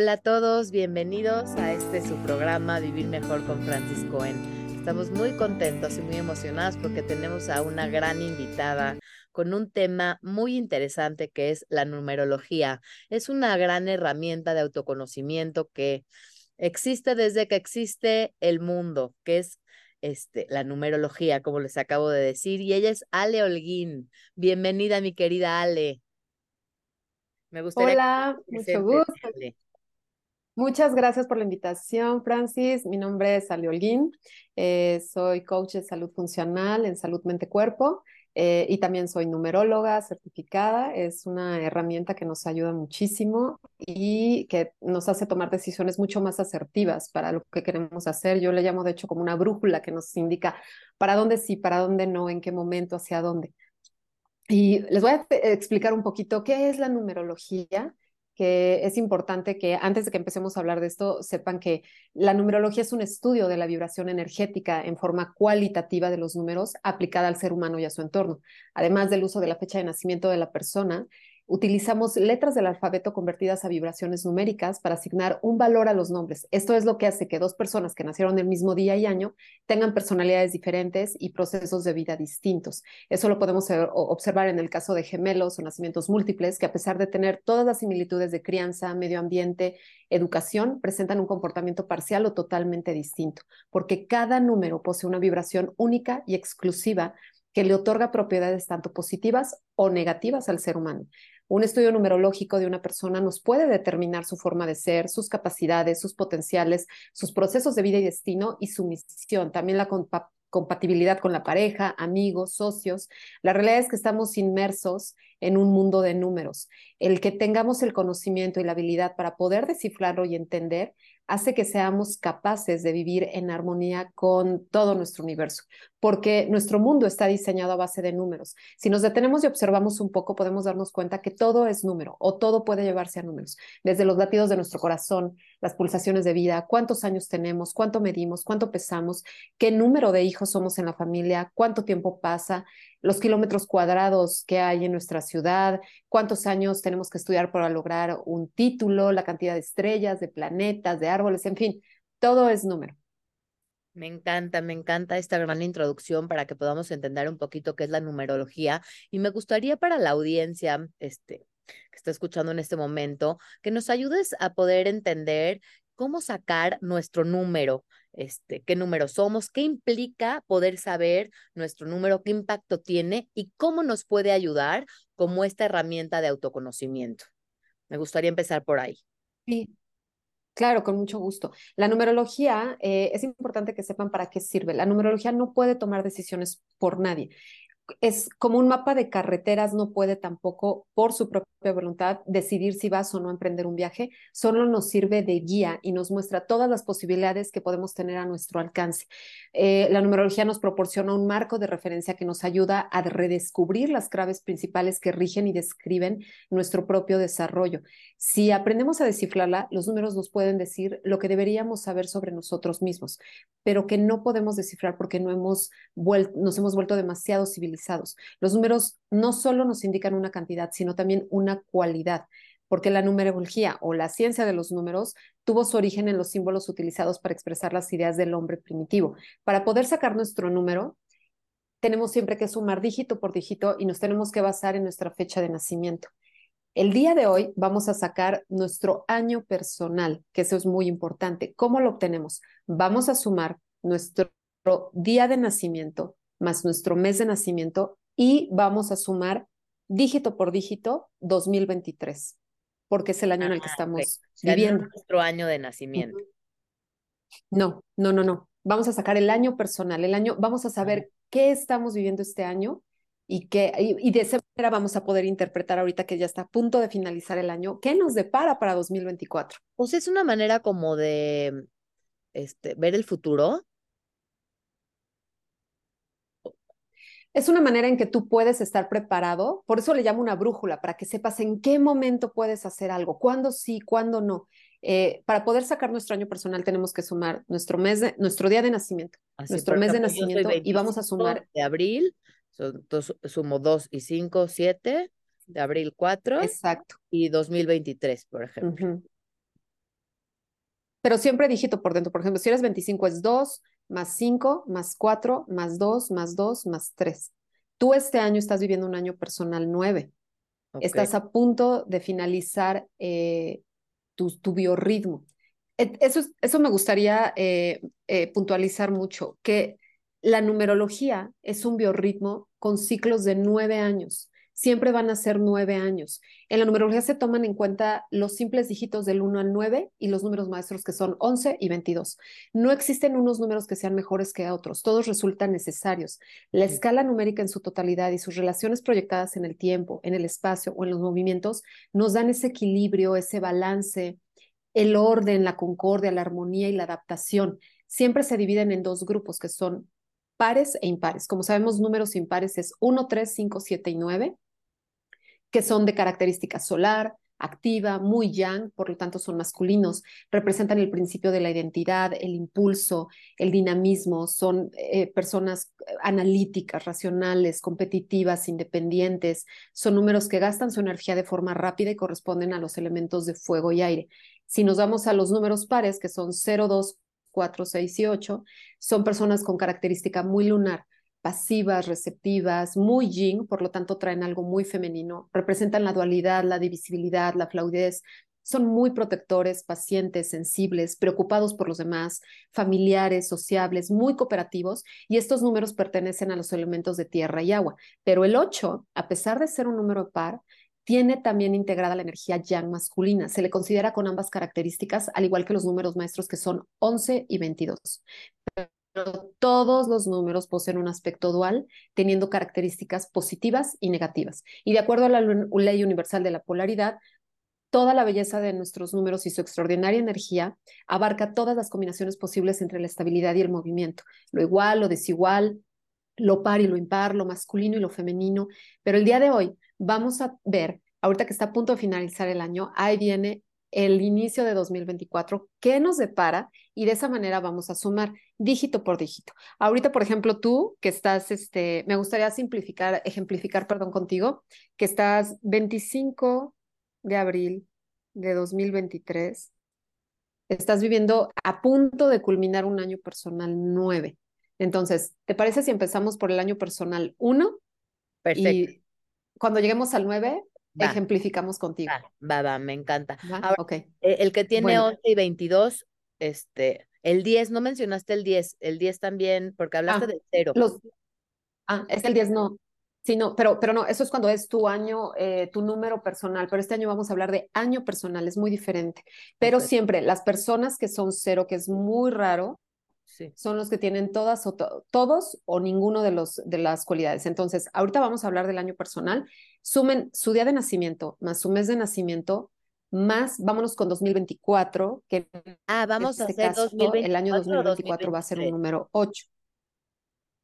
Hola a todos, bienvenidos a este su programa Vivir Mejor con Francis Cohen. Estamos muy contentos y muy emocionados porque tenemos a una gran invitada con un tema muy interesante que es la numerología. Es una gran herramienta de autoconocimiento que existe desde que existe el mundo, que es este, la numerología, como les acabo de decir, y ella es Ale Holguín. Bienvenida, mi querida Ale. Me gustaría Hola, mucho gusto. Muchas gracias por la invitación, Francis. Mi nombre es Ali Holguín. Eh, soy coach de salud funcional en salud mente-cuerpo eh, y también soy numeróloga certificada. Es una herramienta que nos ayuda muchísimo y que nos hace tomar decisiones mucho más asertivas para lo que queremos hacer. Yo le llamo, de hecho, como una brújula que nos indica para dónde sí, para dónde no, en qué momento, hacia dónde. Y les voy a explicar un poquito qué es la numerología que es importante que antes de que empecemos a hablar de esto, sepan que la numerología es un estudio de la vibración energética en forma cualitativa de los números aplicada al ser humano y a su entorno, además del uso de la fecha de nacimiento de la persona utilizamos letras del alfabeto convertidas a vibraciones numéricas para asignar un valor a los nombres. Esto es lo que hace que dos personas que nacieron el mismo día y año tengan personalidades diferentes y procesos de vida distintos. Eso lo podemos observar en el caso de gemelos o nacimientos múltiples, que a pesar de tener todas las similitudes de crianza, medio ambiente, educación, presentan un comportamiento parcial o totalmente distinto, porque cada número posee una vibración única y exclusiva que le otorga propiedades tanto positivas o negativas al ser humano. Un estudio numerológico de una persona nos puede determinar su forma de ser, sus capacidades, sus potenciales, sus procesos de vida y destino y su misión. También la compatibilidad con la pareja, amigos, socios. La realidad es que estamos inmersos en un mundo de números. El que tengamos el conocimiento y la habilidad para poder descifrarlo y entender hace que seamos capaces de vivir en armonía con todo nuestro universo, porque nuestro mundo está diseñado a base de números. Si nos detenemos y observamos un poco, podemos darnos cuenta que todo es número o todo puede llevarse a números, desde los latidos de nuestro corazón, las pulsaciones de vida, cuántos años tenemos, cuánto medimos, cuánto pesamos, qué número de hijos somos en la familia, cuánto tiempo pasa, los kilómetros cuadrados que hay en nuestra ciudad, cuántos años tenemos que estudiar para lograr un título, la cantidad de estrellas, de planetas, de árboles, en fin, todo es número. Me encanta, me encanta esta gran introducción para que podamos entender un poquito qué es la numerología y me gustaría para la audiencia este que está escuchando en este momento que nos ayudes a poder entender cómo sacar nuestro número, este, qué número somos, qué implica poder saber nuestro número, qué impacto tiene y cómo nos puede ayudar como esta herramienta de autoconocimiento. Me gustaría empezar por ahí. Sí, Claro, con mucho gusto. La numerología, eh, es importante que sepan para qué sirve. La numerología no puede tomar decisiones por nadie es como un mapa de carreteras, no puede tampoco por su propia voluntad decidir si vas o no a emprender un viaje, solo nos sirve de guía y nos muestra todas las posibilidades que podemos tener a nuestro alcance. Eh, la numerología nos proporciona un marco de referencia que nos ayuda a redescubrir las claves principales que rigen y describen nuestro propio desarrollo. Si aprendemos a descifrarla, los números nos pueden decir lo que deberíamos saber sobre nosotros mismos, pero que no podemos descifrar porque no hemos nos hemos vuelto demasiado civilizados los números no solo nos indican una cantidad, sino también una cualidad, porque la numerología o la ciencia de los números tuvo su origen en los símbolos utilizados para expresar las ideas del hombre primitivo. Para poder sacar nuestro número, tenemos siempre que sumar dígito por dígito y nos tenemos que basar en nuestra fecha de nacimiento. El día de hoy vamos a sacar nuestro año personal, que eso es muy importante. ¿Cómo lo obtenemos? Vamos a sumar nuestro día de nacimiento más nuestro mes de nacimiento y vamos a sumar dígito por dígito 2023, porque es el año en el que ah, estamos viviendo. nuestro año de nacimiento. No, no, no, no. Vamos a sacar el año personal, el año, vamos a saber qué estamos viviendo este año y, qué, y, de esa manera vamos a poder interpretar ahorita que ya está a punto de finalizar el año, qué nos depara para 2024. Pues es una manera como de este, ver el futuro, es una manera en que tú puedes estar preparado, por eso le llamo una brújula, para que sepas en qué momento puedes hacer algo, cuándo sí, cuándo no. Eh, para poder sacar nuestro año personal tenemos que sumar nuestro mes de, nuestro día de nacimiento, nuestro mes de nacimiento y vamos a sumar de abril, sumo 2 y 5, 7, de abril 4. Exacto. Y 2023, por ejemplo. pero siempre dígito por dentro. Por ejemplo, si eres 25 es 2, más 5, más 4, más 2, más 2, más 3. Tú este año estás viviendo un año personal 9. Estás a punto de finalizar eh, tu, tu, biorritmo. Eso, eso me gustaría eh, eh, puntualizar mucho, que la numerología es un biorritmo con ciclos de nueve años siempre van a ser nueve años. En la numerología se toman en cuenta los simples dígitos del 1 al 9 y los números maestros que son 11 y 22. No existen unos números que sean mejores que otros, todos resultan necesarios. La escala numérica en su totalidad y sus relaciones proyectadas en el tiempo, en el espacio o en los movimientos nos dan ese equilibrio, ese balance, el orden, la concordia, la armonía y la adaptación. Siempre se dividen en dos grupos que son pares e impares. Como sabemos, números impares es 1, 3, 5, 7 y 9 que son de característica solar, activa, muy yang, por lo tanto son masculinos, representan el principio de la identidad, el impulso, el dinamismo, son eh, personas eh, analíticas, racionales, competitivas, independientes, son números que gastan su energía de forma rápida y corresponden a los elementos de fuego y aire. Si nos vamos a los números pares, que son 0, 2, 4, 6 y 8, son personas con característica muy lunar, pasivas, receptivas, muy yin, por lo tanto traen algo muy femenino, representan la dualidad, la divisibilidad, la flaudez, son muy protectores, pacientes, sensibles, preocupados por los demás, familiares, sociables, muy cooperativos, y estos números pertenecen a los elementos de tierra y agua. Pero el 8, a pesar de ser un número par, tiene también integrada la energía yang masculina. Se le considera con ambas características, al igual que los números maestros que son 11 y 22 todos los números poseen un aspecto dual, teniendo características positivas y negativas. Y de acuerdo a la ley universal de la polaridad, toda la belleza de nuestros números y su extraordinaria energía abarca todas las combinaciones posibles entre la estabilidad y el movimiento, lo igual, lo desigual, lo par y lo impar, lo masculino y lo femenino. Pero el día de hoy vamos a ver, ahorita que está a punto de finalizar el año, ahí viene el inicio de 2024, qué nos depara y de esa manera vamos a sumar dígito por dígito. Ahorita, por ejemplo, tú que estás, este, me gustaría simplificar, ejemplificar, perdón, contigo, que estás 25 de abril de 2023, estás viviendo a punto de culminar un año personal 9. Entonces, ¿te parece si empezamos por el año personal 1? Perfecto. Y cuando lleguemos al 9, ejemplificamos contigo. Va, va, me encanta. E, el que tiene 11 y 22, este, el 10, no mencionaste el 10, el 10 también, porque hablaste ah, del cero. Los, ah, es el 10 no. Sí, no, pero, pero no, eso es cuando es tu año, eh, tu número personal, pero este año vamos a hablar de año personal, es muy diferente. Pero siempre las personas que son cero, que es muy raro, son los que tienen todas o todos o ninguno de, los, de las cualidades. Entonces, ahorita vamos a hablar del año personal. Sumen su día de nacimiento más su mes de nacimiento más, vámonos con 2024, que ah, vamos a este hacer el año 2024 va a ser un número 8.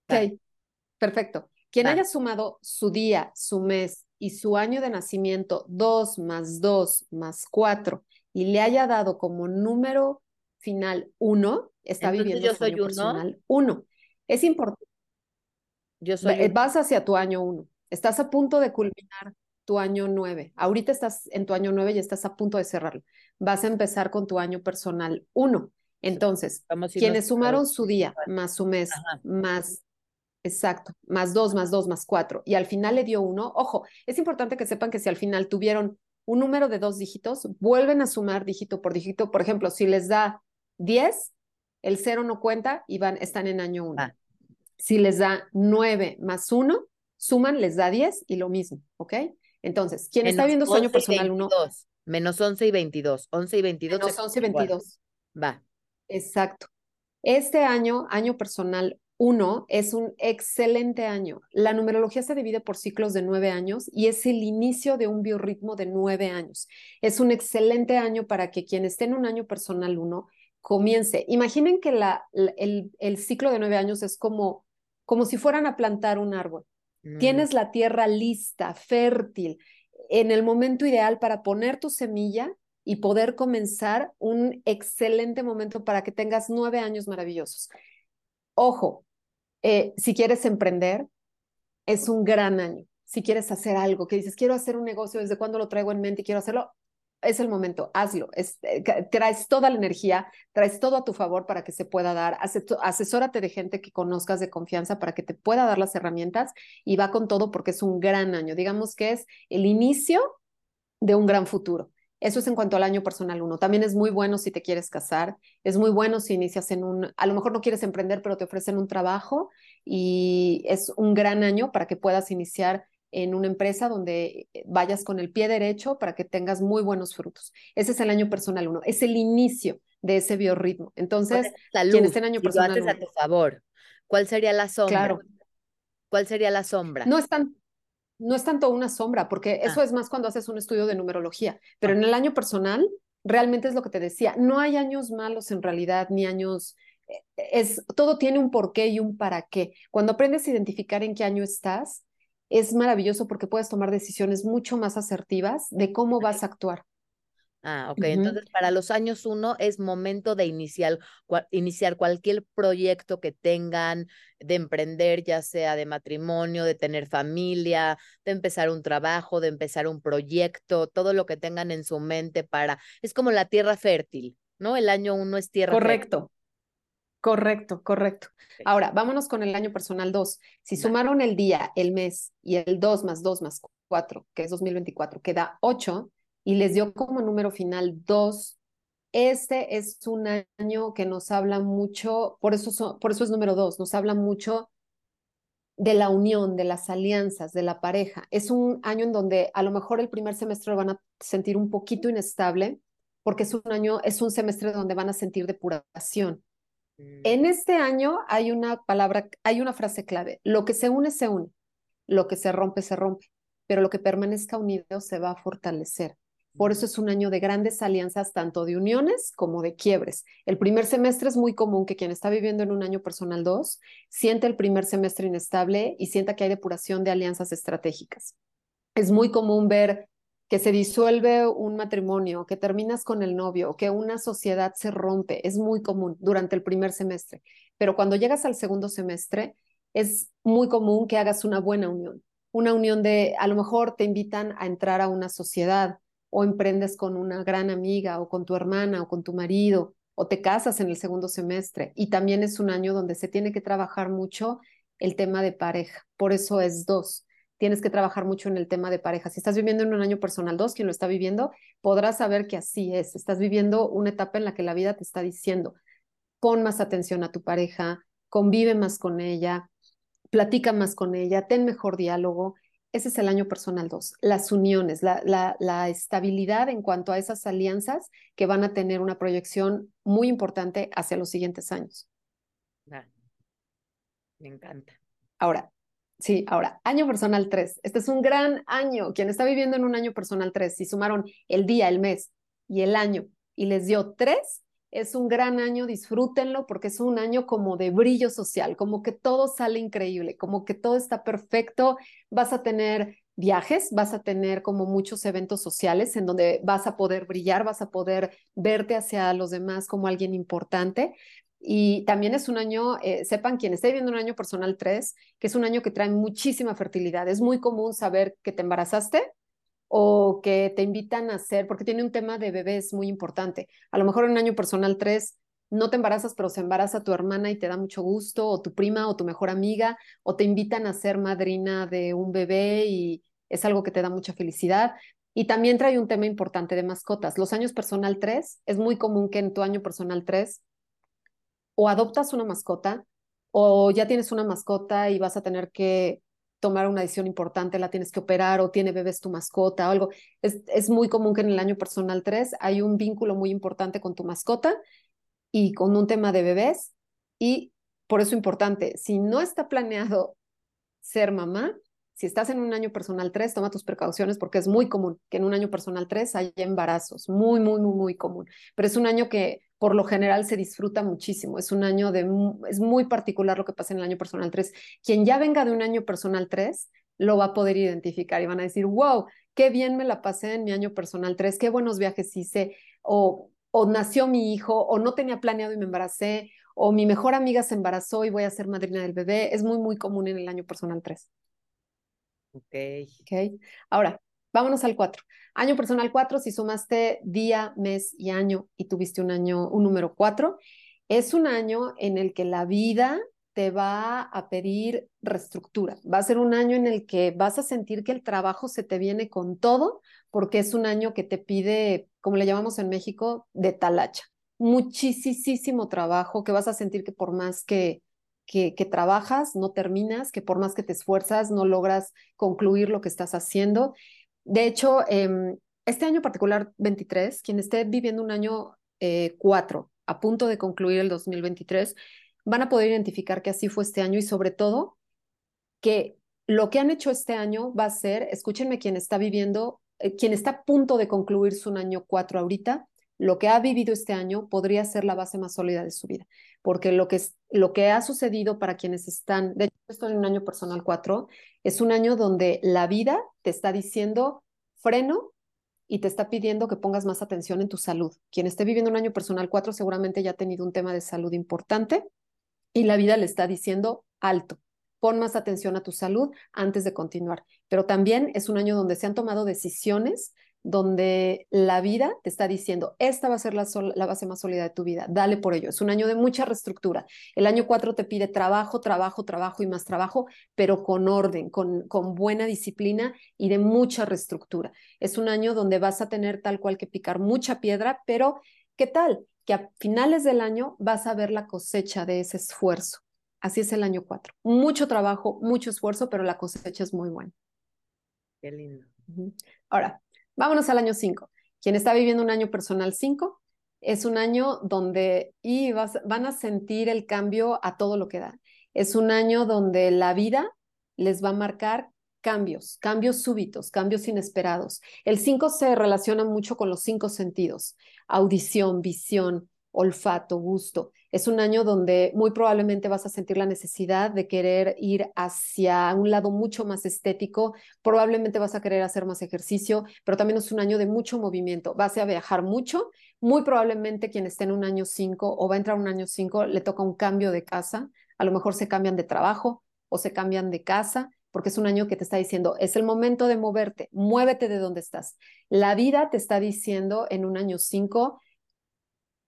Ok, perfecto. Quien haya sumado su día, su mes y su año de nacimiento 2 más 2 más 4 y le haya dado como número final 1, está viviendo yo soy año personal 1. Es importante. Yo soy Vas hacia tu año 1. Estás a punto de culminar tu año 9. Ahorita estás en tu año 9 y estás a punto de cerrarlo. Vas a empezar con tu año personal 1. Entonces, quienes sumaron su día más su mes, más, exacto, más 2, más 2, más 4, y al final le dio 1, ojo, es importante que sepan que si al final tuvieron un número de dos dígitos, vuelven a sumar dígito por dígito. Por ejemplo, si les da 10, el 0 no cuenta y van, están en año 1. Ah. Si les da 9 más 1, suman, les da 10 y lo mismo, ¿ok? Entonces, quien está viendo sueño personal 1. Menos 11 y 22. 11 y 22. Menos 11 y 22. Va. Exacto. Este año, año personal 1, es un excelente año. La numerología se divide por ciclos de nueve años y es el inicio de un biorritmo de nueve años. Es un excelente año para que quien esté en un año personal 1 comience. Imaginen que la, el, el, ciclo de nueve años es como, como si fueran a plantar un árbol. Mm. Tienes la tierra lista, fértil, en el momento ideal para poner tu semilla y poder comenzar un excelente momento para que tengas nueve años maravillosos. Ojo, eh, si quieres emprender, es un gran año. Si quieres hacer algo, que dices, quiero hacer un negocio, ¿desde cuándo lo traigo en mente y quiero hacerlo? Es el momento, hazlo. Eh, traes toda la energía, traes todo a tu favor para que se pueda dar. Asesórate de gente que conozcas de confianza para que te pueda dar las herramientas y va con todo porque es un gran año. Digamos que es el inicio de un gran futuro. Eso es en cuanto al año personal uno. También es muy bueno si te quieres casar, es muy bueno si inicias en un, a lo mejor no quieres emprender, pero te ofrecen un trabajo y es un gran año para que puedas iniciar en una empresa donde eh, vayas con el pie derecho para que tengas muy buenos frutos. Ese es el año personal uno, es el inicio de ese biorritmo. Entonces, quien esté en año personal lo haces a tu favor, ¿cuál sería la sombra? Claro. ¿Cuál sería la sombra? No es tan, no es tanto una sombra, porque eso ah. es más cuando haces un estudio de numerología, pero en el año personal realmente es lo que te decía, no hay años malos en realidad, ni años eh, es todo tiene un porqué y un para qué. Cuando aprendes a identificar en qué año estás, es maravilloso porque puedes tomar decisiones mucho más asertivas de cómo vas a actuar. Ah, ok. Entonces, para los años uno es momento de iniciar, iniciar cualquier proyecto que tengan, de emprender, ya sea de matrimonio, de tener familia, de empezar un trabajo, de empezar un proyecto, todo lo que tengan en su mente para, es como la tierra fértil, ¿no? El año uno es tierra Correcto. Correcto, correcto. Ahora, vámonos con el año personal 2. Si sumaron el día, el mes y el 2 más 2 más 4, que es 2024, queda 8, y les dio como número final 2. Este es un año que nos habla mucho, por eso, por eso es número 2, nos habla mucho de la unión, de las alianzas, de la pareja. Es un año en donde a lo mejor el primer semestre lo van a sentir un poquito inestable, porque es un año, es un semestre donde van a sentir depuración. Mm. En este año hay una palabra, hay una frase clave. Lo que se une, se une. Lo que se rompe, se rompe. Pero lo que permanezca unido se va a fortalecer. Por eso es un año de grandes alianzas, tanto de uniones como de quiebres. El primer semestre es muy común que quien está viviendo en un año personal 2 siente el primer semestre inestable y sienta que hay depuración de alianzas estratégicas. Es muy común ver que se disuelve un matrimonio, que terminas con el novio, que una sociedad se rompe. Es muy común durante el primer semestre. Pero cuando llegas al segundo semestre, es muy común que hagas una buena unión. Una unión de, a lo mejor te invitan a entrar a una sociedad o emprendes con una gran amiga o con tu hermana o con tu marido o te casas en el segundo semestre y también es un año donde se tiene que trabajar mucho el tema de pareja, por eso es dos. Tienes que trabajar mucho en el tema de pareja. Si estás viviendo en un año personal dos, quien lo está viviendo, podrás saber que así es. Estás viviendo una etapa en la que la vida te está diciendo, pon más atención a tu pareja, convive más con ella, platica más con ella, ten mejor diálogo ese es el año personal 2, las uniones, la, la, estabilidad en cuanto a esas alianzas que van a tener una proyección muy importante hacia los siguientes años. me encanta. Ahora, sí, ahora, año personal 3. Este es un gran año. Quien está viviendo en un año personal 3, si sumaron el día, el mes y el año y les dio 3, es un gran año, disfrútenlo porque es un año como de brillo social, como que todo sale increíble, como que todo está perfecto, vas a tener viajes, vas a tener como muchos eventos sociales en donde vas a poder brillar, vas a poder verte hacia los demás como alguien importante. Y también es un año, eh, sepan quien esté viviendo un año personal 3, que es un año que trae muchísima fertilidad. Es muy común saber que te embarazaste o que te invitan a hacer, porque tiene un tema de bebés muy importante. A lo mejor en un año personal 3 no te embarazas, pero se embaraza tu hermana y te da mucho gusto, o tu prima o tu mejor amiga, o te invitan a ser madrina de un bebé y es algo que te da mucha felicidad. Y también trae un tema importante de mascotas. Los años personal 3, es muy común que en tu año personal 3 o adoptas una mascota o ya tienes una mascota y vas a tener que tomar una decisión importante, la tienes que operar o tiene bebés tu mascota o algo. Es, es muy común que en el año personal 3 hay un vínculo muy importante con tu mascota y con un tema de bebés y por eso importante, si no está planeado ser mamá, si estás en un año personal 3, toma tus precauciones porque es muy común que en un año personal 3 haya embarazos, muy, muy, muy, muy común. Pero es un año que por lo general se disfruta muchísimo. Es un año de, es muy particular lo que pasa en el año personal 3. Quien ya venga de un año personal 3 lo va a poder identificar y van a decir, wow, qué bien me la pasé en mi año personal 3, qué buenos viajes hice, o, o nació mi hijo, o no tenía planeado y me embaracé, o mi mejor amiga se embarazó y voy a ser madrina del bebé. Es muy, muy común en el año personal 3. Ok. Ok. Ahora, Vámonos al 4. Año personal 4, si sumaste día, mes y año y tuviste un año, un número 4, es un año en el que la vida te va a pedir reestructura. Va a ser un año en el que vas a sentir que el trabajo se te viene con todo, porque es un año que te pide, como le llamamos en México, de talacha. Muchísimo trabajo, que vas a sentir que por más que, que, trabajas, no terminas, que por más que te esfuerzas, no logras concluir lo que estás haciendo. De hecho, em, este año particular 23, quien esté viviendo un año 4, eh, a punto de concluir el 2023, van a poder identificar que así fue este año y sobre todo que lo que han hecho este año va a ser, escúchenme quien está viviendo, eh, quien está a punto de concluir su año 4 ahorita, lo que ha vivido este año podría ser la base más sólida de su vida, porque lo que, lo que ha sucedido para quienes están, de hecho estoy en un año personal 4, es un año donde la vida te está diciendo freno y te está pidiendo que pongas más atención en tu salud. Quien esté viviendo un año personal 4 seguramente ya ha tenido un tema de salud importante y la vida le está diciendo alto. Pon más atención a tu salud antes de continuar. Pero también es un año donde se han tomado decisiones, donde la vida te está diciendo, esta va a ser la, la, base más sólida de tu vida, dale por ello. Es un año de mucha reestructura. El año 4 te pide trabajo, trabajo, trabajo y más trabajo, pero con orden, con, con buena disciplina y de mucha reestructura. Es un año donde vas a tener tal cual que picar mucha piedra, pero ¿qué tal? que a finales del año vas a ver la cosecha de ese esfuerzo. Así es el año 4. Mucho trabajo, mucho esfuerzo, pero la cosecha es muy buena. Qué lindo. Ahora, vámonos al año 5. Quien está viviendo un año personal 5 es un año donde y van a sentir el cambio a todo lo que da. Es un año donde la vida les va a marcar cambios, cambios súbitos, cambios inesperados. El 5 se relaciona mucho con los cinco sentidos, audición, visión, olfato, gusto. Es un año donde muy probablemente vas a sentir la necesidad de querer ir hacia un lado mucho más estético, probablemente vas a querer hacer más ejercicio, pero también es un año de mucho movimiento. Vas a viajar mucho, muy probablemente quien esté en un año 5 o va a entrar un año 5 le toca un cambio de casa, a lo mejor se cambian de trabajo o se cambian de casa porque es un año que te está diciendo, es el momento de moverte, muévete de donde estás. La vida te está diciendo en un año 5,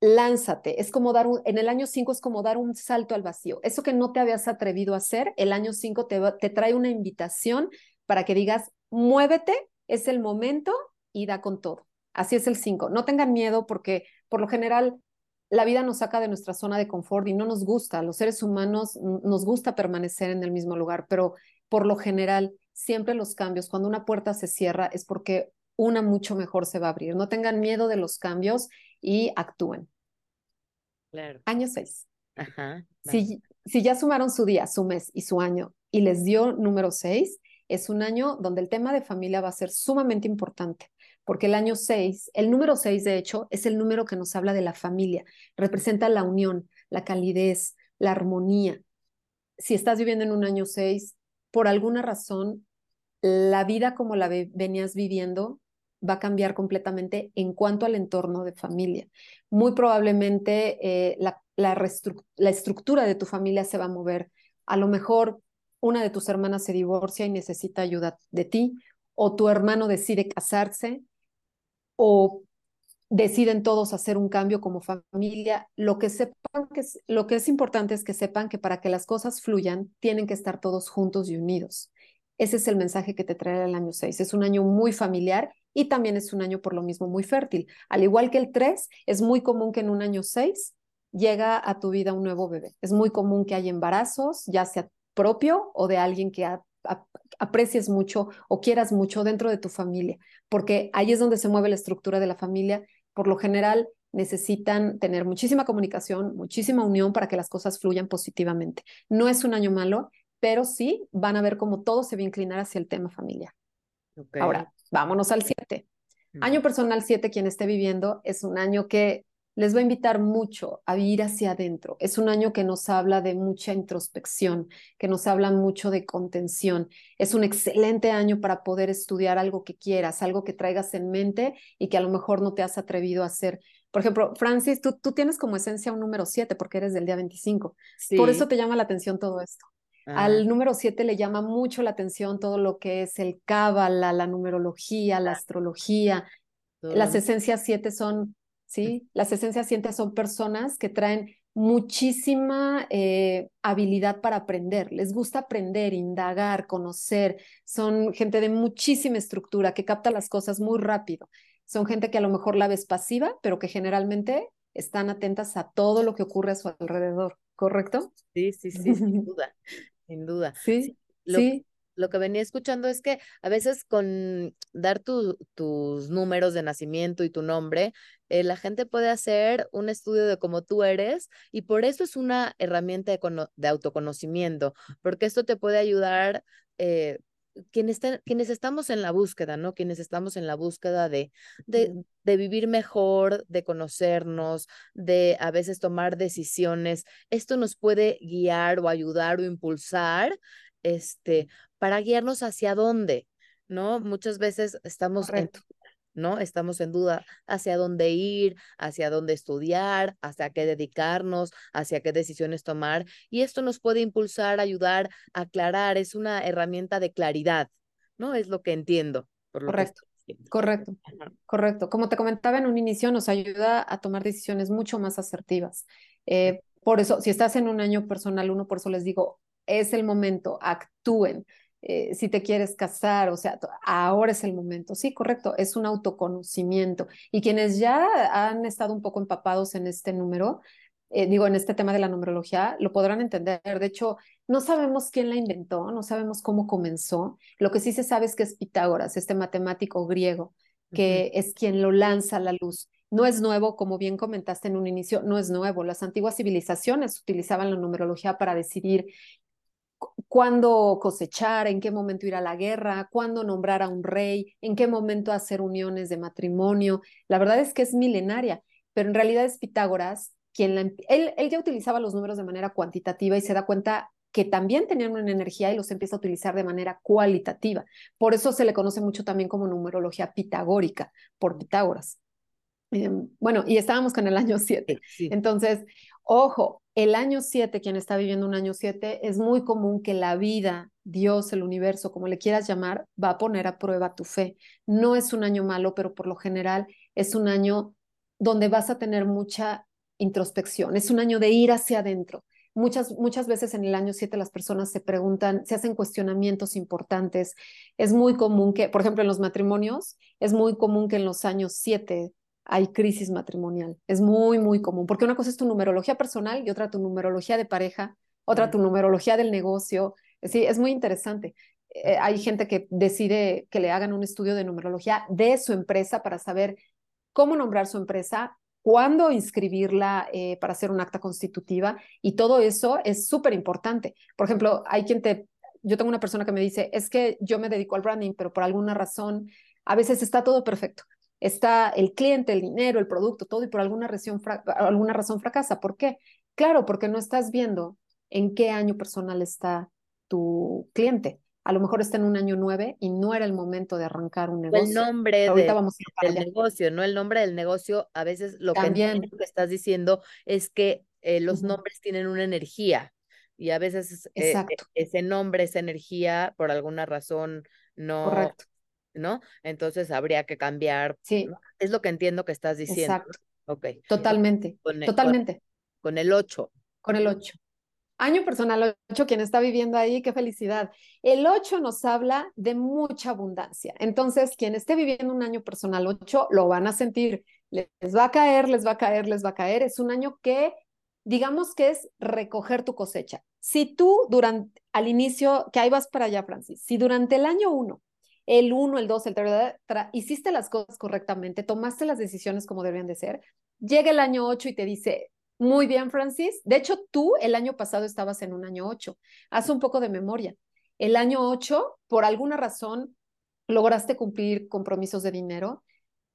lánzate, es como dar un, en el año 5 es como dar un salto al vacío. Eso que no te habías atrevido a hacer, el año 5 te, te trae una invitación para que digas, muévete, es el momento y da con todo. Así es el 5. No tengan miedo porque por lo general la vida nos saca de nuestra zona de confort y no nos gusta. Los seres humanos nos gusta permanecer en el mismo lugar, pero por lo general, siempre los cambios, cuando una puerta se cierra, es porque una mucho mejor se va a abrir. No tengan miedo de los cambios y actúen. Claro. Año 6. Ajá. Si, si ya sumaron su día, su mes y su año y les dio número 6, es un año donde el tema de familia va a ser sumamente importante, porque el año 6, el número 6 de hecho, es el número que nos habla de la familia, representa la unión, la calidez, la armonía. Si estás viviendo en un año 6, por alguna razón, la vida como la venías viviendo va a cambiar completamente en cuanto al entorno de familia. Muy probablemente eh, la, la, estructura de tu familia se va a mover. A lo mejor una de tus hermanas se divorcia y necesita ayuda de ti, o tu hermano decide casarse, o deciden todos hacer un cambio como familia, lo que sepan que es, lo que es importante es que sepan que para que las cosas fluyan tienen que estar todos juntos y unidos. Ese es el mensaje que te trae el año 6. Es un año muy familiar y también es un año por lo mismo muy fértil. Al igual que el 3, es muy común que en un año 6 llega a tu vida un nuevo bebé. Es muy común que haya embarazos, ya sea propio o de alguien que aprecies mucho o quieras mucho dentro de tu familia, porque ahí es donde se mueve la estructura de la familia por lo general necesitan tener muchísima comunicación, muchísima unión para que las cosas fluyan positivamente. No es un año malo, pero sí van a ver cómo todo se va a inclinar hacia el tema familiar. Ahora, vámonos al 7. Año personal 7, quien esté viviendo, es un año que les va a invitar mucho a ir hacia adentro. Es un año que nos habla de mucha introspección, que nos habla mucho de contención. Es un excelente año para poder estudiar algo que quieras, algo que traigas en mente y que a lo mejor no te has atrevido a hacer. Por ejemplo, Francis, tú, tú tienes como esencia un número 7 porque eres del día 25. Por eso te llama la atención todo esto. Al número 7 le llama mucho la atención todo lo que es el cábala, la numerología, la astrología. Las esencias 7 son, ¿sí? Las esencias 7 son personas que traen muchísima eh, habilidad para aprender. Les gusta aprender, indagar, conocer. Son gente de muchísima estructura que capta las cosas muy rápido. Son gente que a lo mejor la ves pasiva, pero que generalmente están atentas a todo lo que ocurre a su alrededor, ¿correcto? Sí, sí, sí, sin duda, sin duda. Sí, sí. Lo, que venía escuchando es que a veces con dar tus números de nacimiento y tu nombre, eh, la gente puede hacer un estudio de cómo tú eres y por eso es una herramienta de, de autoconocimiento, porque esto te puede ayudar eh, quienes, quienes estamos en la búsqueda, ¿no? Quienes estamos en la búsqueda de, de, de, vivir mejor, de conocernos, de a veces tomar decisiones, esto nos puede guiar o ayudar o impulsar, este, para guiarnos hacia dónde, ¿no? Muchas veces estamos en, ¿no? Estamos en duda hacia dónde ir, hacia dónde estudiar, hacia qué dedicarnos, hacia qué decisiones tomar. Y esto nos puede impulsar, ayudar a aclarar, es una herramienta de claridad, ¿no? Es lo que entiendo. Por lo correcto, correcto, correcto. Como te comentaba en un inicio, nos ayuda a tomar decisiones mucho más asertivas. Eh, por eso, si estás en un año personal uno, por eso les digo, es el momento, actúen. Eh, si te quieres casar, o sea, ahora es el momento. Sí, correcto, es un autoconocimiento. Y quienes ya han estado un poco empapados en este número, eh, digo, en este tema de la numerología, lo podrán entender. De hecho, no sabemos quién la inventó, no sabemos cómo comenzó. Lo que sí se sabe es que es Pitágoras, este matemático griego, que es quien lo lanza a la luz. No es nuevo, como bien comentaste en un inicio, no es nuevo. Las antiguas civilizaciones utilizaban la numerología para decidir cuándo cosechar, en qué momento ir a la guerra, cuándo nombrar a un rey, en qué momento hacer uniones de matrimonio. La verdad es que es milenaria, pero en realidad es Pitágoras quien la, él, él ya utilizaba los números de manera cuantitativa y se da cuenta que también tenían una energía y los empieza a utilizar de manera cualitativa. Por eso se le conoce mucho también como numerología pitagórica, por Pitágoras. Em, bueno, y estábamos con el año 7. Entonces, ojo, el año 7, quien está viviendo un año 7, es muy común que la vida, Dios, el universo, como le quieras llamar, va a poner a prueba tu fe. No es un año malo, pero por lo general es un año donde vas a tener mucha introspección, es un año de ir hacia adentro. Muchas, muchas veces en el año 7 las personas se preguntan, se hacen cuestionamientos importantes. Es muy común que, por ejemplo, en los matrimonios, es muy común que en los años 7 hay crisis matrimonial. Es muy, muy común, porque una cosa es tu numerología personal y otra tu numerología de pareja, otra tu numerología del negocio. Sí, es muy interesante. Eh, hay gente que decide que le hagan un estudio de numerología de su empresa para saber cómo nombrar su empresa, cuándo inscribirla eh, para hacer un acta constitutiva y todo eso es súper importante. Por ejemplo, hay quien te, yo tengo una persona que me dice, es que yo me dedico al branding, pero por alguna razón, a veces está todo perfecto está el cliente, el dinero, el producto, todo, y por alguna razón, alguna razón fracasa. ¿Por qué? Claro, porque no estás viendo en qué año personal está tu cliente. A lo mejor está en un año nueve y no era el momento de arrancar un negocio. El nombre del negocio, no el nombre del negocio. A veces lo que, estás diciendo es que eh, los nombres tienen una energía y a veces eh, ese nombre, esa energía, por alguna razón no, Correcto. ¿No? Entonces habría que cambiar. Sí. Es lo que entiendo que estás diciendo. Exacto. Ok. Totalmente. totalmente. Con, el 8. Con el 8. Año personal 8, quien está viviendo ahí, qué felicidad. El 8 nos habla de mucha abundancia. Entonces, quien esté viviendo un año personal 8, lo van a sentir. Les va a caer, les va a caer, les va a caer. Es un año que, digamos que es recoger tu cosecha. Si tú durante, al inicio, que ahí vas para allá, Francis, si durante el año 1 el 1, el 2, el 3, hiciste las cosas correctamente, tomaste las decisiones como deberían de ser, llega el año 8 y te dice, muy bien, Francis, de hecho tú el año pasado estabas en un año 8, haz un poco de memoria. El año 8, por alguna razón, lograste cumplir compromisos de dinero,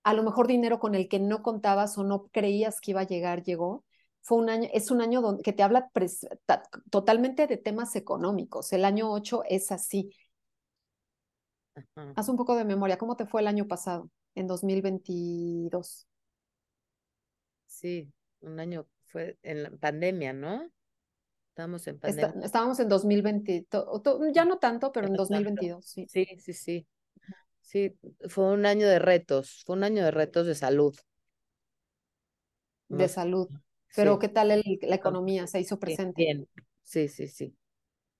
a lo mejor dinero con el que no contabas o no creías que iba a llegar, llegó. Fue un año, es un año donde, que te habla totalmente de temas económicos. El año 8 es así Haz un poco de memoria. ¿Cómo te fue el año pasado, en 2022? Sí, un año fue en la pandemia, ¿no? Estábamos en pandemia. estábamos en 2020, ya no tanto, pero en 2022, sí. Sí, sí, sí. Sí, fue un año de retos, fue un año de retos de salud. De salud. Pero ¿qué tal la economía? ¿Se hizo presente? Bien, sí, sí, sí.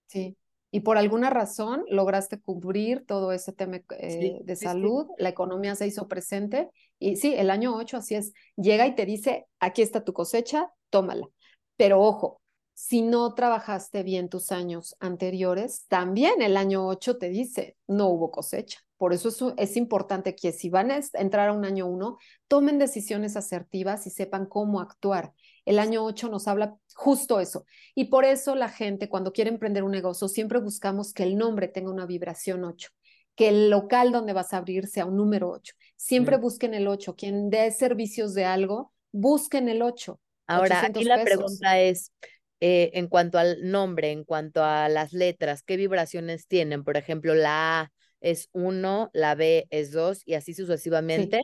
Sí. Y por alguna razón lograste cubrir todo ese tema eh, de salud, la economía se hizo presente. Y sí, el año 8 así es, llega y te dice, aquí está tu cosecha, tómala. Pero ojo, si no trabajaste bien tus años anteriores, también el año 8 te dice, no hubo cosecha. Por eso es, es importante que si van a entrar a un año 1, tomen decisiones asertivas y sepan cómo actuar. El año 8 nos habla justo eso. Y por eso la gente cuando quiere emprender un negocio, siempre buscamos que el nombre tenga una vibración 8 que el local donde vas a abrir sea un número 8. Siempre mm. busquen el 8. Quien dé servicios de algo, busquen el 8. Ahora, aquí la pregunta es, eh, en cuanto al nombre, en cuanto a las letras, ¿qué vibraciones tienen? Por ejemplo, la A es 1, la B es 2 y así sucesivamente. Sí,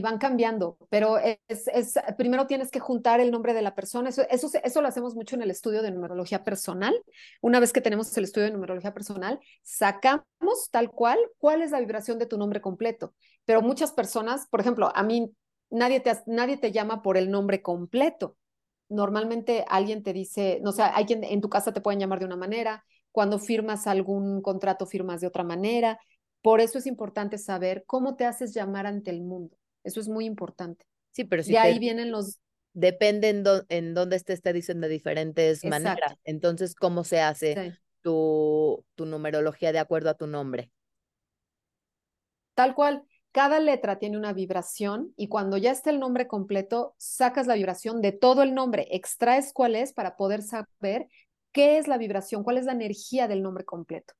van cambiando, pero es, es, primero tienes que juntar el nombre de la persona. Eso, lo hacemos mucho en el estudio de numerología personal. Una vez que tenemos el estudio de numerología personal, sacamos tal cual cuál es la vibración de tu nombre completo. Pero muchas personas, por ejemplo, a mí nadie te, nadie te llama por el nombre completo. Normalmente alguien te dice, no sé, alguien en tu casa te pueden llamar de una manera, cuando firmas algún contrato firmas de otra manera. Por eso es importante saber cómo te haces llamar ante el mundo. Eso es muy importante. Sí, pero si de ahí vienen los... Depende en, en dónde estés, te dicen de diferentes maneras. Entonces, ¿cómo se hace tu, tu numerología de acuerdo a tu nombre? Tal cual. Cada letra tiene una vibración y cuando ya está el nombre completo, sacas la vibración de todo el nombre, extraes cuál es para poder saber qué es la vibración, cuál es la energía del nombre completo.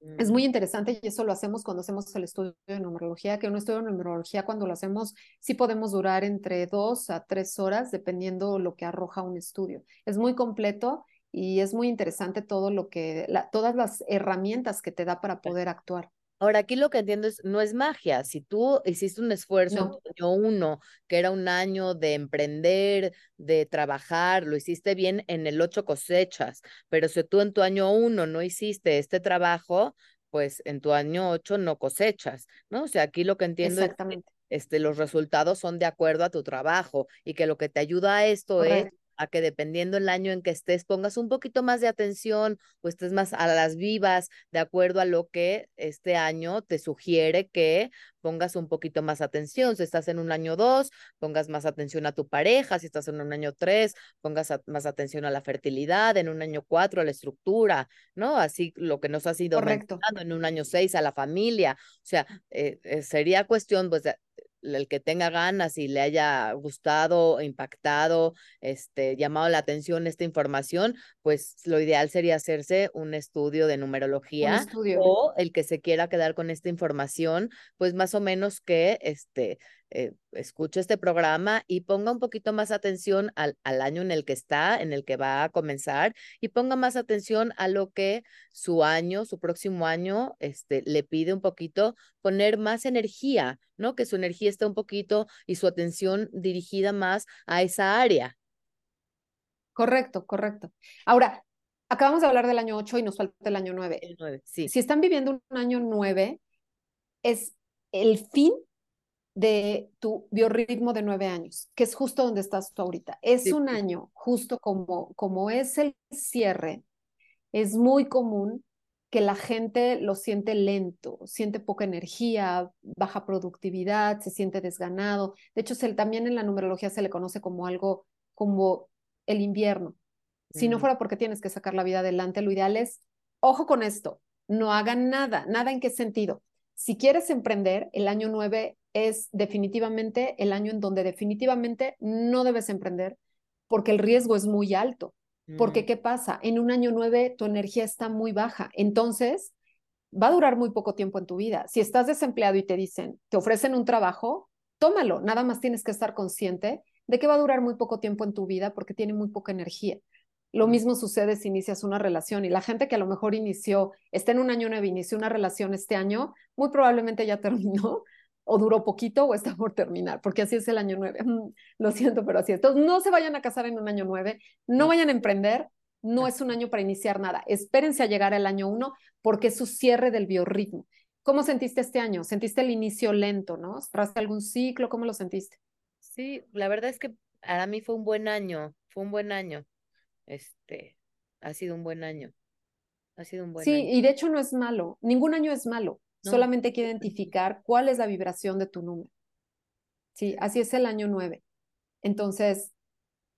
Es muy interesante y eso lo hacemos cuando hacemos el estudio de numerología, que un estudio de numerología cuando lo hacemos sí podemos durar entre dos a tres horas dependiendo lo que arroja un estudio. Es muy completo y es muy interesante todo lo que, todas las herramientas que te da para poder actuar. Ahora, aquí lo que entiendo es, no es magia. Si tú hiciste un esfuerzo en tu año uno, que era un año de emprender, de trabajar, lo hiciste bien en el ocho cosechas, pero si tú en tu año uno no hiciste este trabajo, pues en tu año ocho no cosechas, ¿no? O sea, aquí lo que entiendo es que este, los resultados son de acuerdo a tu trabajo y que lo que te ayuda a esto es a que dependiendo el año en que estés, pongas un poquito más de atención o estés más a las vivas, de acuerdo a lo que este año te sugiere que pongas un poquito más atención. Si estás en un año dos, pongas más atención a tu pareja. Si estás en un año tres, pongas más atención a la fertilidad. En un año cuatro, a la estructura, ¿no? Así lo que nos ha sido mencionando. En un año seis, a la familia. O sea, eh, eh, sería cuestión, pues, de, el que tenga ganas y le haya gustado, impactado, este, llamado la atención esta información, pues lo ideal sería hacerse un estudio de numerología o el que se quiera quedar con esta información, pues más o menos que este eh, escuche este programa y ponga un poquito más atención al, al, año en el que está, en el que va a comenzar, y ponga más atención a lo que su año, su próximo año, este, le pide un poquito, poner más energía, ¿no? Que su energía esté un poquito y su atención dirigida más a esa área. Correcto, correcto. Ahora, acabamos de hablar del año 8 y nos falta el año 9. El 9 sí. Si están viviendo un año 9, es el fin de tu biorritmo de nueve años, que es justo donde estás tú ahorita. Es un año, justo como, como es el cierre, es muy común que la gente lo siente lento, siente poca energía, baja productividad, se siente desganado. De hecho, también en la numerología se le conoce como algo como el invierno. Si no mm. fuera porque tienes que sacar la vida adelante, lo ideal es, ojo con esto, no hagan nada, nada en qué sentido. Si quieres emprender, el año 9 es definitivamente el año en donde definitivamente no debes emprender porque el riesgo es muy alto. Porque, mm. ¿qué pasa? En un año nueve tu energía está muy baja. Entonces, va a durar muy poco tiempo en tu vida. Si estás desempleado y te dicen, te ofrecen un trabajo, tómalo. Nada más tienes que estar consciente de que va a durar muy poco tiempo en tu vida porque tiene muy poca energía. Lo mm. mismo sucede si inicias una relación y la gente que a lo mejor inició, está en un año nueve, inició una relación este año, muy probablemente ya terminó o duró poquito o está por terminar, porque así es el año nueve. Lo siento, pero así es. Entonces, no se vayan a casar en un año nueve, no vayan a emprender, No es un año para iniciar nada. Espérense a llegar al año uno porque es su cierre del biorritmo. ¿Cómo sentiste este año? ¿Sentiste el inicio lento, no? ¿Cerraste algún ciclo? ¿Cómo lo sentiste? Sí, la verdad es que para mí fue un buen año, fue un buen año. Este, ha sido un buen año. Ha sido un buen sí, año. y de hecho no es malo. Ningún año es malo. Solamente hay que identificar cuál es la vibración de tu número. Sí, así es el año nueve. Entonces,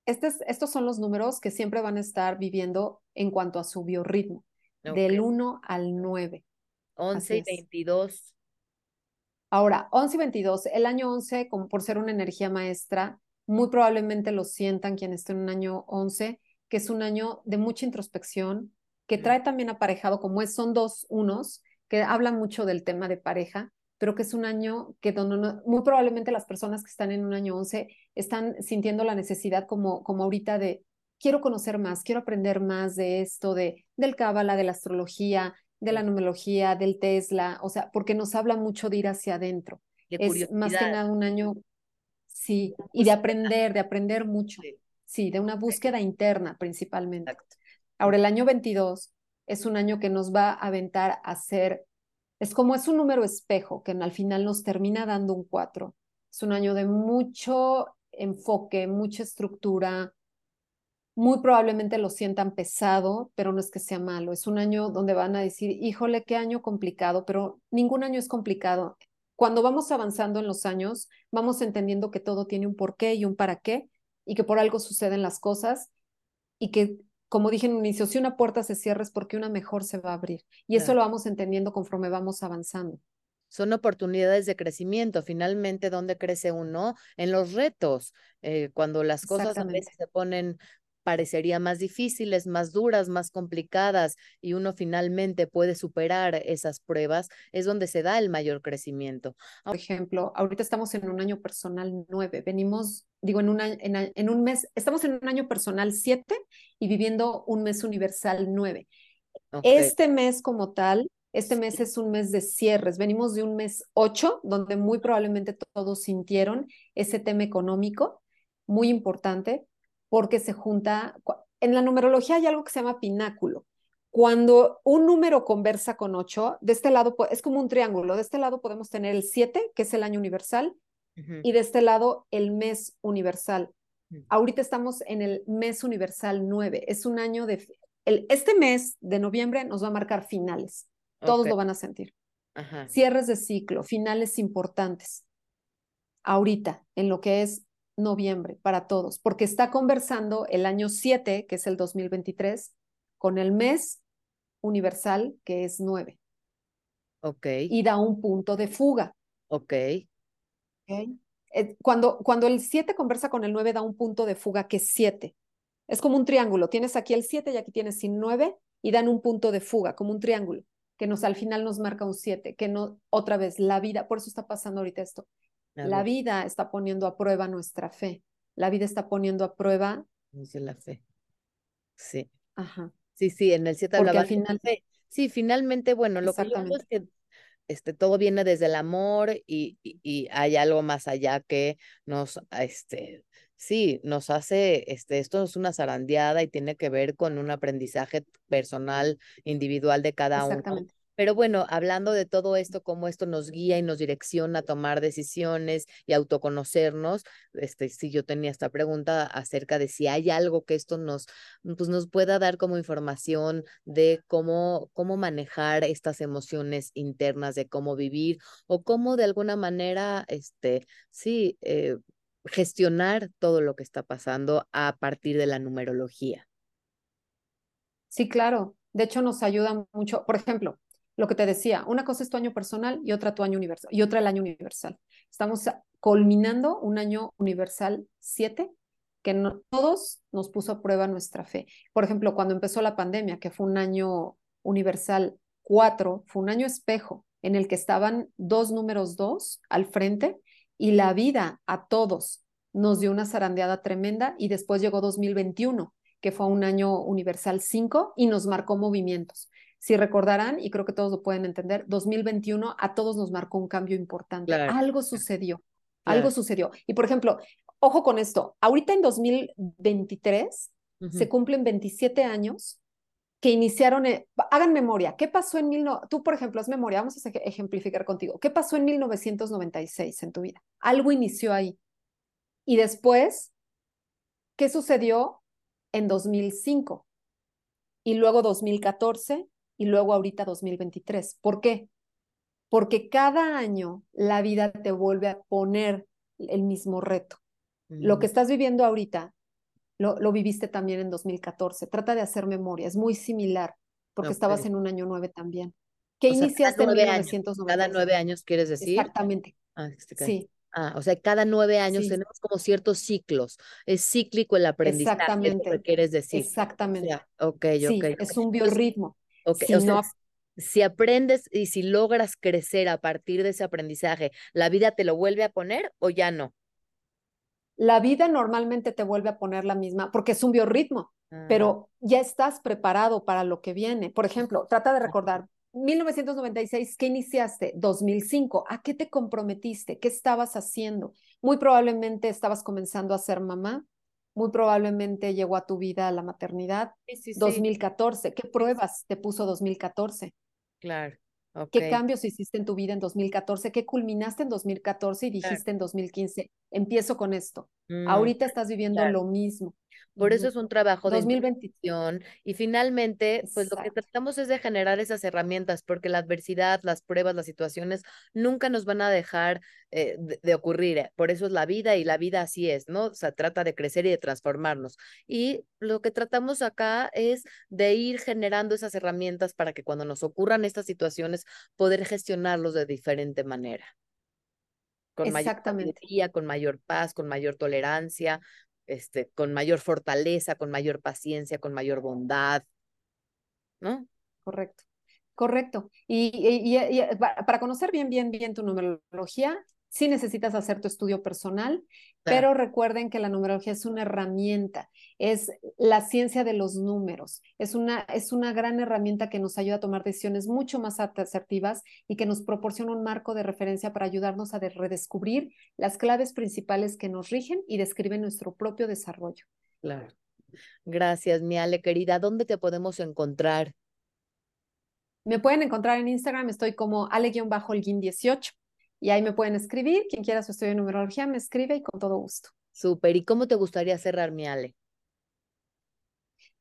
estos son los números que siempre van a estar viviendo en cuanto a su biorritmo, del 1 al 9. 11 y 22. Ahora, 11 y 22, el año 11, como por ser una energía maestra, muy probablemente lo sientan quienes estén en un año 11, que es un año de mucha introspección, que trae también aparejado, como es, son dos unos, que hablan mucho del tema de pareja, pero que es un año que donde muy probablemente las personas que están en un año 11 están sintiendo la necesidad como, como ahorita de quiero conocer más, quiero aprender más de esto, de, del cábala, de la astrología, de la numerología, del Tesla, o sea, porque nos habla mucho de ir hacia adentro. es más que nada un año, sí, y de aprender, de aprender mucho. Sí, de una búsqueda interna principalmente. Ahora, el año 22 es un año que nos va a aventar a ser es como es un número espejo que al final nos termina dando un 4. Es un año de mucho enfoque, mucha estructura. Muy probablemente lo sientan pesado, pero no es que sea malo. Es un año donde van a decir, híjole, qué año complicado, pero ningún año es complicado. Cuando vamos avanzando en los años, vamos entendiendo que todo tiene un porqué y un para qué, y que por algo suceden las cosas, y que como dije en un inicio, si una puerta se cierra es porque una mejor se va a abrir. Y eso lo vamos entendiendo conforme vamos avanzando. Son oportunidades de crecimiento. Finalmente, ¿dónde crece uno? En los retos. Eh, cuando las cosas a veces se ponen parecería más difíciles, más duras, más complicadas y uno finalmente puede superar esas pruebas, es donde se da el mayor crecimiento. Por ejemplo, ahorita estamos en un año personal nueve, venimos, digo, en un, en, un mes, estamos en un año personal siete y viviendo un mes universal nueve. Este mes como tal, este mes es un mes de cierres. Venimos de un mes ocho, donde muy probablemente todos sintieron ese tema económico muy importante, porque se junta, en la numerología hay algo que se llama pináculo. Cuando un número conversa con ocho, de este lado es como un triángulo, de este lado podemos tener el siete, que es el año universal, y de este lado el mes universal. Mm. Ahorita estamos en el mes universal nueve, es un año de... El, este mes de noviembre nos va a marcar finales, todos lo van a sentir. Cierres de ciclo, finales importantes. Ahorita, en lo que es noviembre para todos, porque está conversando el año 7, que es el 2023, con el mes universal, que es 9. Ok. Y da un punto de fuga. Ok. okay. Eh, cuando, cuando el 7 conversa con el 9, da un punto de fuga que es 7. Es como un triángulo. Tienes aquí el 7 y aquí tienes sin 9 y dan un punto de fuga, como un triángulo, que nos al final nos marca un 7, que no, otra vez, la vida, por eso está pasando ahorita esto. La vida está poniendo a prueba nuestra fe. La vida está poniendo a prueba. Dice la fe. Sí. Ajá. Sí, sí, en el 7 hablaba al final. Fe. Sí, finalmente, bueno, lo que es que este, todo viene desde el amor y, y, hay algo más allá que nos, este, sí, nos hace, este, esto es una zarandeada y tiene que ver con un aprendizaje personal, individual de cada uno. Pero bueno, hablando de todo esto, cómo esto nos guía y nos direcciona a tomar decisiones y autoconocernos, este, si yo tenía esta pregunta acerca de si hay algo que esto nos, pues nos pueda dar como información de cómo, cómo manejar estas emociones internas, de cómo vivir o cómo de alguna manera, este, sí, eh, gestionar todo lo que está pasando a partir de la numerología. Sí, claro. De hecho, nos ayuda mucho. Por ejemplo, lo que te decía, una cosa es tu año personal y otra tu año universal y otra el año universal. Estamos culminando un año universal 7 que todos nos puso a prueba nuestra fe. Por ejemplo, cuando empezó la pandemia, que fue un año universal 4, fue un año espejo en el que estaban dos números 2 al frente y la vida a todos nos dio una zarandeada tremenda y después llegó 2021, que fue un año universal 5 y nos marcó movimientos. Si recordarán, y creo que todos lo pueden entender, 2021 a todos nos marcó un cambio importante. Algo sucedió, algo sucedió. Y por ejemplo, ojo con esto, ahorita en 2023 se cumplen 27 años que iniciaron, eh, hagan memoria, ¿qué pasó en mil, tú por ejemplo, haz memoria, vamos a ejemplificar contigo, ¿qué pasó en 1996 en tu vida? Algo inició ahí. Y después, ¿qué sucedió en 2005? Y luego 2014 y luego ahorita 2023. ¿Por qué? Porque cada año la vida te vuelve a poner el mismo reto. Lo que estás viviendo ahorita lo, viviste también en 2014. Trata de hacer memoria, es muy similar, porque estabas en un año nueve también. ¿Qué iniciaste en 1990? Cada nueve años, ¿quieres decir? Exactamente. Ah, sí. Ah, o sea, cada nueve años tenemos como ciertos ciclos. Es cíclico el aprendizaje. Exactamente. Es lo que quieres decir. Exactamente. ok, sí, Es un biorritmo. Si, si aprendes y si logras crecer a partir de ese aprendizaje, ¿la vida te lo vuelve a poner o ya no? la vida normalmente te vuelve a poner la misma, porque es un biorritmo, pero ya estás preparado para lo que viene. Por ejemplo, trata de recordar, 1996, ¿qué iniciaste? 2005, ¿a qué te comprometiste? ¿Qué estabas haciendo? Muy probablemente estabas comenzando a ser mamá, muy probablemente llegó a tu vida la maternidad. 2014, ¿qué pruebas te puso 2014? Claro. ¿Qué cambios hiciste en tu vida en 2014? ¿Qué culminaste en 2014 y dijiste en 2015? Empiezo con esto. Mm, Ahorita estás viviendo lo mismo. Por eso es un trabajo de 2021 y finalmente, pues lo que tratamos es de generar esas herramientas, porque la adversidad, las pruebas, las situaciones nunca nos van a dejar eh, de, ocurrir. Eh, por eso es la vida y la vida así es, ¿no? O sea, trata de crecer y de transformarnos. Y lo que tratamos acá es de ir generando esas herramientas para que cuando nos ocurran estas situaciones, poder gestionarlos de diferente manera con mayor con mayor paz, con mayor tolerancia, este, con mayor fortaleza, con mayor paciencia, con mayor bondad, ¿no? Correcto, correcto. Y, para conocer bien, bien, bien tu numerología, sí necesitas hacer tu estudio personal, pero recuerden que la numerología es una herramienta, es la ciencia de los números, es una, es una gran herramienta que nos ayuda a tomar decisiones mucho más asertivas y que nos proporciona un marco de referencia para ayudarnos a redescubrir las claves principales que nos rigen y describen nuestro propio desarrollo. Claro. Gracias, mi Ale querida. ¿Dónde te podemos encontrar? Me pueden encontrar en Instagram, estoy como ale-el-18 y ahí me pueden escribir. Quien quiera su estudio de numerología me escribe y con todo gusto. Súper. ¿Y cómo te gustaría cerrar, mi Ale?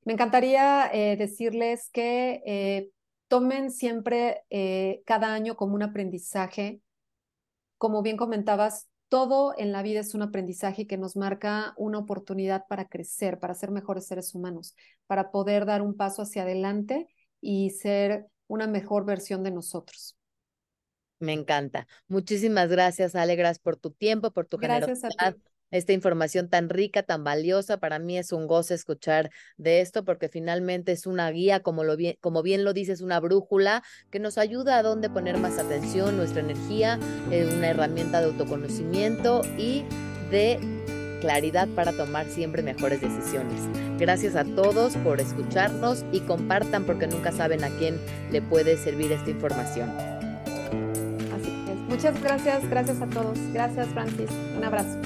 Me encantaría eh, decirles que eh, tomen siempre eh, cada año como un aprendizaje. Como bien comentabas, todo en la vida es un aprendizaje que nos marca una oportunidad para crecer, para ser mejores seres humanos, para poder dar un paso hacia adelante y ser una mejor versión de nosotros. Me encanta. Muchísimas gracias, Alegras, por tu tiempo, por tu gracias generosidad. Esta información tan rica, tan valiosa, para mí es un goce escuchar de esto porque finalmente es una guía, como, lo bien, como bien lo dices, una brújula que nos ayuda a dónde poner más atención, nuestra energía, es una herramienta de autoconocimiento y de claridad para tomar siempre mejores decisiones. Gracias a todos por escucharnos y compartan porque nunca saben a quién le puede servir esta información. Muchas gracias, gracias a todos. Gracias, Francis. Un abrazo.